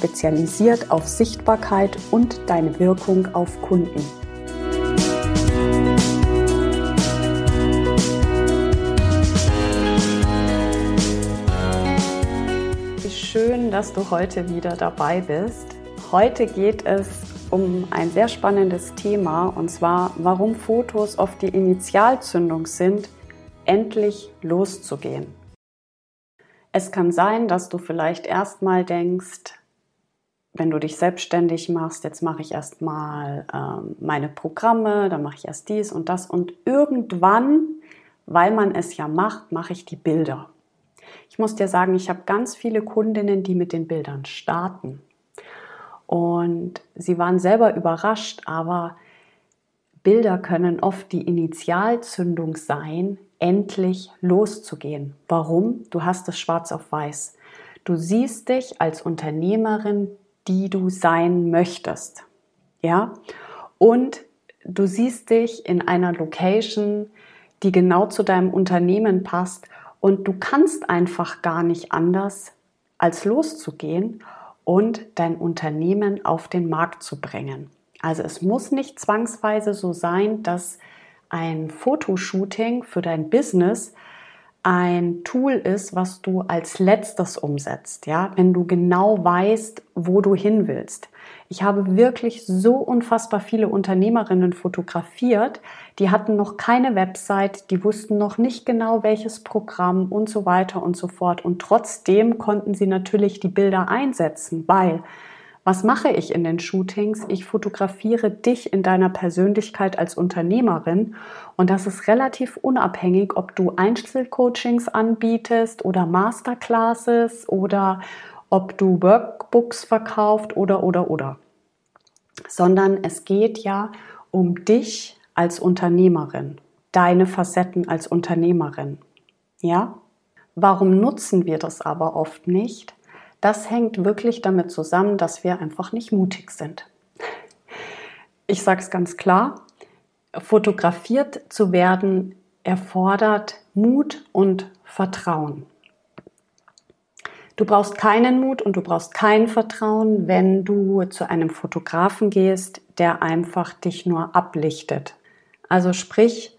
spezialisiert auf Sichtbarkeit und deine Wirkung auf Kunden. Schön, dass du heute wieder dabei bist. Heute geht es um ein sehr spannendes Thema und zwar, warum Fotos oft die Initialzündung sind, endlich loszugehen. Es kann sein, dass du vielleicht erstmal denkst, wenn du dich selbstständig machst, jetzt mache ich erstmal ähm, meine Programme, dann mache ich erst dies und das und irgendwann, weil man es ja macht, mache ich die Bilder. Ich muss dir sagen, ich habe ganz viele Kundinnen, die mit den Bildern starten. Und sie waren selber überrascht, aber Bilder können oft die Initialzündung sein, endlich loszugehen. Warum? Du hast es schwarz auf weiß. Du siehst dich als Unternehmerin, die du sein möchtest. Ja? Und du siehst dich in einer Location, die genau zu deinem Unternehmen passt und du kannst einfach gar nicht anders, als loszugehen und dein Unternehmen auf den Markt zu bringen. Also es muss nicht zwangsweise so sein, dass ein Fotoshooting für dein Business ein Tool ist, was du als letztes umsetzt, ja, wenn du genau weißt, wo du hin willst. Ich habe wirklich so unfassbar viele Unternehmerinnen fotografiert, die hatten noch keine Website, die wussten noch nicht genau welches Programm und so weiter und so fort und trotzdem konnten sie natürlich die Bilder einsetzen, weil was mache ich in den Shootings? Ich fotografiere dich in deiner Persönlichkeit als Unternehmerin und das ist relativ unabhängig, ob du Einzelcoachings anbietest oder Masterclasses oder ob du Workbooks verkauft oder oder oder. Sondern es geht ja um dich als Unternehmerin, deine Facetten als Unternehmerin. Ja? Warum nutzen wir das aber oft nicht? Das hängt wirklich damit zusammen, dass wir einfach nicht mutig sind. Ich sage es ganz klar, fotografiert zu werden erfordert Mut und Vertrauen. Du brauchst keinen Mut und du brauchst kein Vertrauen, wenn du zu einem Fotografen gehst, der einfach dich nur ablichtet. Also sprich,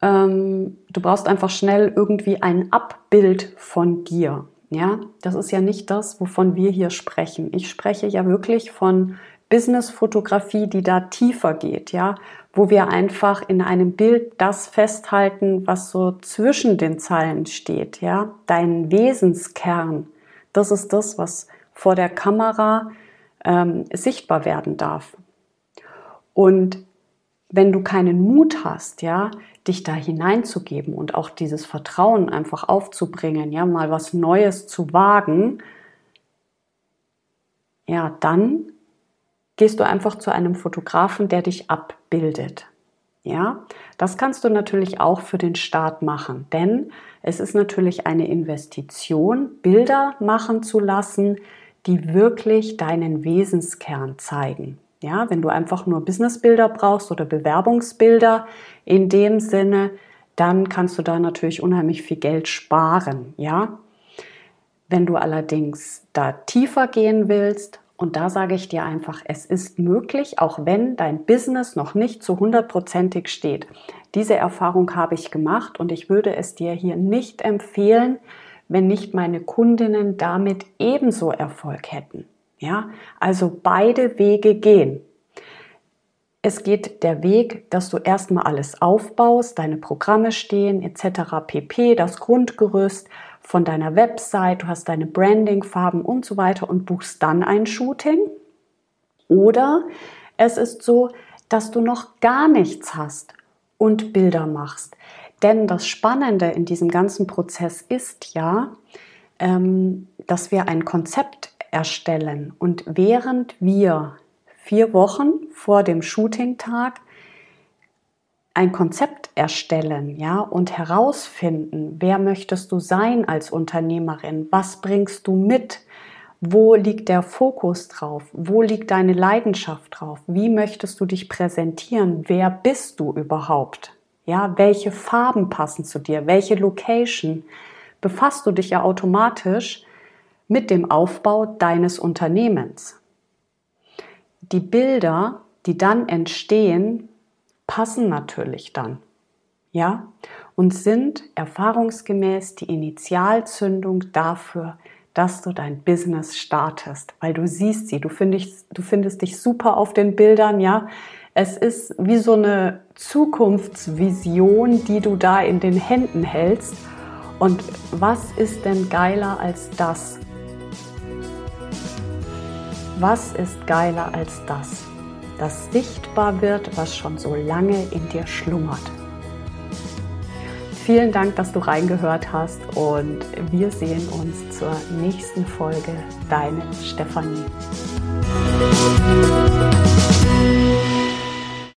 ähm, du brauchst einfach schnell irgendwie ein Abbild von dir. Ja, das ist ja nicht das, wovon wir hier sprechen. Ich spreche ja wirklich von Business-Fotografie, die da tiefer geht, ja, wo wir einfach in einem Bild das festhalten, was so zwischen den Zeilen steht, ja, dein Wesenskern. Das ist das, was vor der Kamera ähm, sichtbar werden darf. Und wenn du keinen Mut hast, ja, dich da hineinzugeben und auch dieses Vertrauen einfach aufzubringen, ja, mal was Neues zu wagen, ja, dann gehst du einfach zu einem Fotografen, der dich abbildet. Ja, das kannst du natürlich auch für den Start machen, denn es ist natürlich eine Investition, Bilder machen zu lassen, die wirklich deinen Wesenskern zeigen. Ja, wenn du einfach nur Businessbilder brauchst oder Bewerbungsbilder in dem Sinne, dann kannst du da natürlich unheimlich viel Geld sparen. Ja, wenn du allerdings da tiefer gehen willst, und da sage ich dir einfach, es ist möglich, auch wenn dein Business noch nicht zu hundertprozentig steht. Diese Erfahrung habe ich gemacht und ich würde es dir hier nicht empfehlen, wenn nicht meine Kundinnen damit ebenso Erfolg hätten. Ja, also beide Wege gehen. Es geht der Weg, dass du erstmal alles aufbaust, deine Programme stehen etc. pp, das Grundgerüst von deiner Website, du hast deine Branding-Farben und so weiter und buchst dann ein Shooting. Oder es ist so, dass du noch gar nichts hast und Bilder machst. Denn das Spannende in diesem ganzen Prozess ist ja, ähm, dass wir ein Konzept erstellen. Und während wir vier Wochen vor dem Shooting-Tag ein Konzept erstellen, ja, und herausfinden, wer möchtest du sein als Unternehmerin? Was bringst du mit? Wo liegt der Fokus drauf? Wo liegt deine Leidenschaft drauf? Wie möchtest du dich präsentieren? Wer bist du überhaupt? Ja, welche Farben passen zu dir? Welche Location? Befasst du dich ja automatisch mit dem Aufbau deines Unternehmens. Die Bilder, die dann entstehen, passen natürlich dann. Ja? Und sind erfahrungsgemäß die Initialzündung dafür, dass du dein Business startest, weil du siehst sie, du findest, du findest dich super auf den Bildern, ja. Es ist wie so eine Zukunftsvision, die du da in den Händen hältst. Und was ist denn geiler als das? Was ist geiler als das? Das sichtbar wird, was schon so lange in dir schlummert. Vielen Dank, dass du reingehört hast und wir sehen uns zur nächsten Folge. Deine Stefanie.